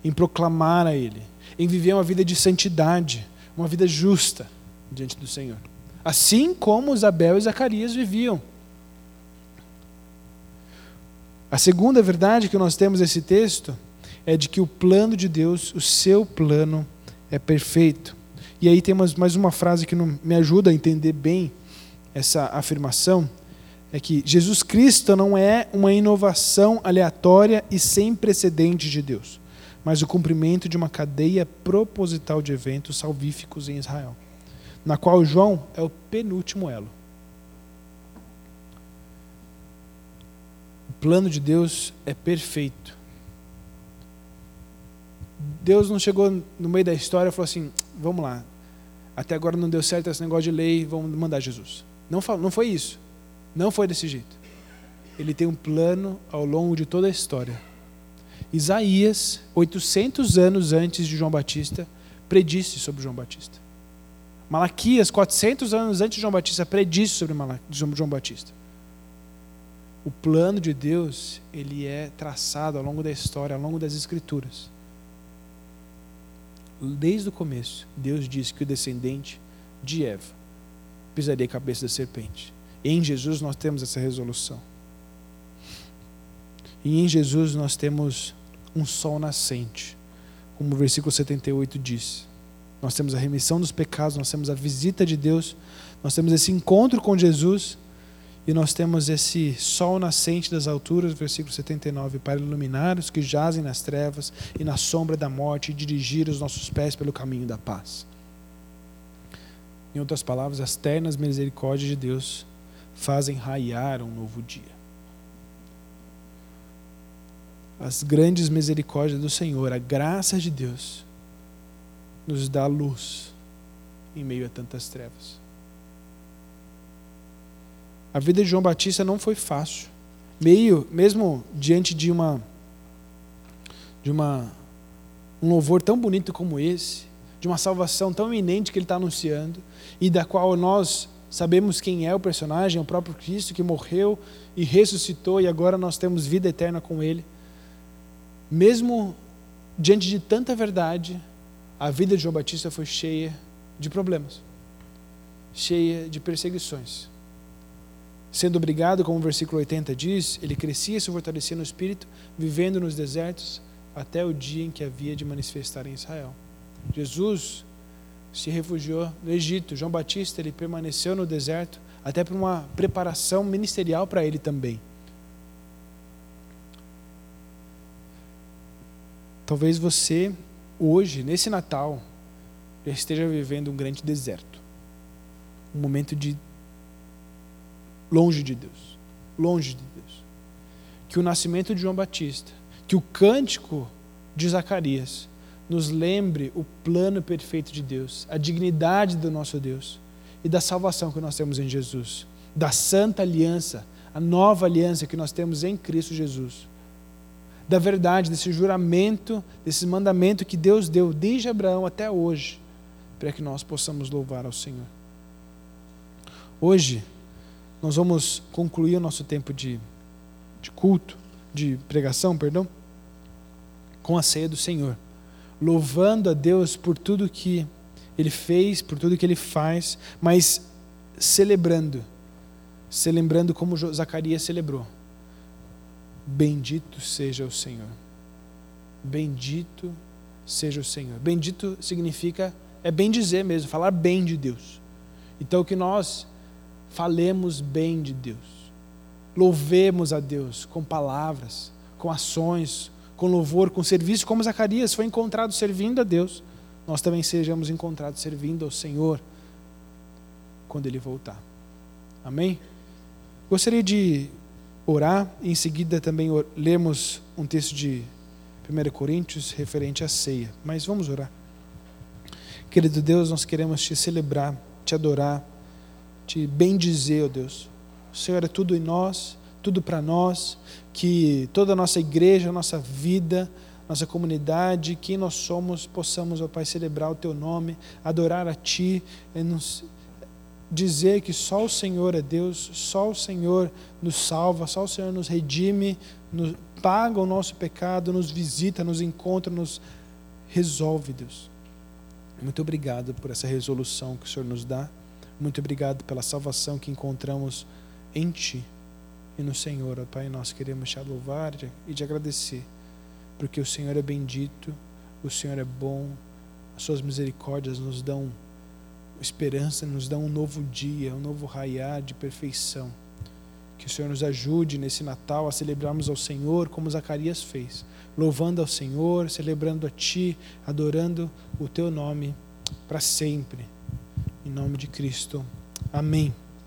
em proclamar a Ele, em viver uma vida de santidade, uma vida justa diante do Senhor. Assim como Isabel e Zacarias viviam. A segunda verdade que nós temos nesse texto é de que o plano de Deus, o seu plano, é perfeito. E aí temos mais uma frase que me ajuda a entender bem essa afirmação, é que Jesus Cristo não é uma inovação aleatória e sem precedentes de Deus, mas o cumprimento de uma cadeia proposital de eventos salvíficos em Israel na qual João é o penúltimo elo. O plano de Deus é perfeito. Deus não chegou no meio da história e falou assim: vamos lá, até agora não deu certo esse negócio de lei, vamos mandar Jesus. Não, foi isso. Não foi desse jeito. Ele tem um plano ao longo de toda a história. Isaías, 800 anos antes de João Batista, predisse sobre João Batista. Malaquias, 400 anos antes de João Batista, predisse sobre, João Batista. O plano de Deus, ele é traçado ao longo da história, ao longo das escrituras. Desde o começo, Deus disse que o descendente de Eva pisaria a cabeça da serpente. Em Jesus nós temos essa resolução. E em Jesus nós temos um sol nascente, como o versículo 78 diz. Nós temos a remissão dos pecados, nós temos a visita de Deus, nós temos esse encontro com Jesus e nós temos esse sol nascente das alturas, versículo 79, para iluminar os que jazem nas trevas e na sombra da morte e dirigir os nossos pés pelo caminho da paz. Em outras palavras, as ternas misericórdias de Deus fazem raiar um novo dia. As grandes misericórdias do Senhor, a graça de Deus, nos dá luz em meio a tantas trevas. A vida de João Batista não foi fácil. Meio, mesmo diante de uma de uma um louvor tão bonito como esse, de uma salvação tão iminente que ele está anunciando e da qual nós sabemos quem é o personagem, o próprio Cristo que morreu e ressuscitou e agora nós temos vida eterna com ele. Mesmo diante de tanta verdade, a vida de João Batista foi cheia de problemas, cheia de perseguições. Sendo obrigado, como o versículo 80 diz, ele crescia e se fortalecia no espírito, vivendo nos desertos até o dia em que havia de manifestar em Israel. Jesus se refugiou no Egito. João Batista ele permaneceu no deserto até para uma preparação ministerial para ele também. Talvez você hoje, nesse Natal, esteja vivendo um grande deserto. Um momento de longe de Deus, longe de Deus. Que o nascimento de João Batista, que o cântico de Zacarias nos lembre o plano perfeito de Deus, a dignidade do nosso Deus e da salvação que nós temos em Jesus, da santa aliança, a nova aliança que nós temos em Cristo Jesus. Da verdade, desse juramento, desse mandamento que Deus deu desde Abraão até hoje, para que nós possamos louvar ao Senhor. Hoje, nós vamos concluir o nosso tempo de, de culto, de pregação, perdão, com a ceia do Senhor, louvando a Deus por tudo que Ele fez, por tudo que Ele faz, mas celebrando, celebrando como Zacarias celebrou. Bendito seja o Senhor. Bendito seja o Senhor. Bendito significa, é bem dizer mesmo, falar bem de Deus. Então que nós falemos bem de Deus. Louvemos a Deus com palavras, com ações, com louvor, com serviço, como Zacarias foi encontrado servindo a Deus. Nós também sejamos encontrados servindo ao Senhor quando Ele voltar. Amém? Gostaria de orar em seguida também lermos um texto de 1 Coríntios referente à ceia. Mas vamos orar. Querido Deus, nós queremos te celebrar, te adorar te bendizer, ó Deus. O Senhor é tudo em nós, tudo para nós, que toda a nossa igreja, nossa vida, nossa comunidade, quem nós somos, possamos, ó Pai, celebrar o Teu nome, adorar a Ti, nos dizer que só o Senhor é Deus, só o Senhor nos salva, só o Senhor nos redime, nos paga o nosso pecado, nos visita, nos encontra, nos resolve, Deus. Muito obrigado por essa resolução que o Senhor nos dá. Muito obrigado pela salvação que encontramos em Ti e no Senhor, ó Pai. Nós queremos te louvar e te agradecer, porque o Senhor é bendito, o Senhor é bom, as Suas misericórdias nos dão esperança, nos dão um novo dia, um novo raiar de perfeição. Que o Senhor nos ajude nesse Natal a celebrarmos ao Senhor como Zacarias fez, louvando ao Senhor, celebrando a Ti, adorando o Teu nome para sempre. Em nome de Cristo. Amém.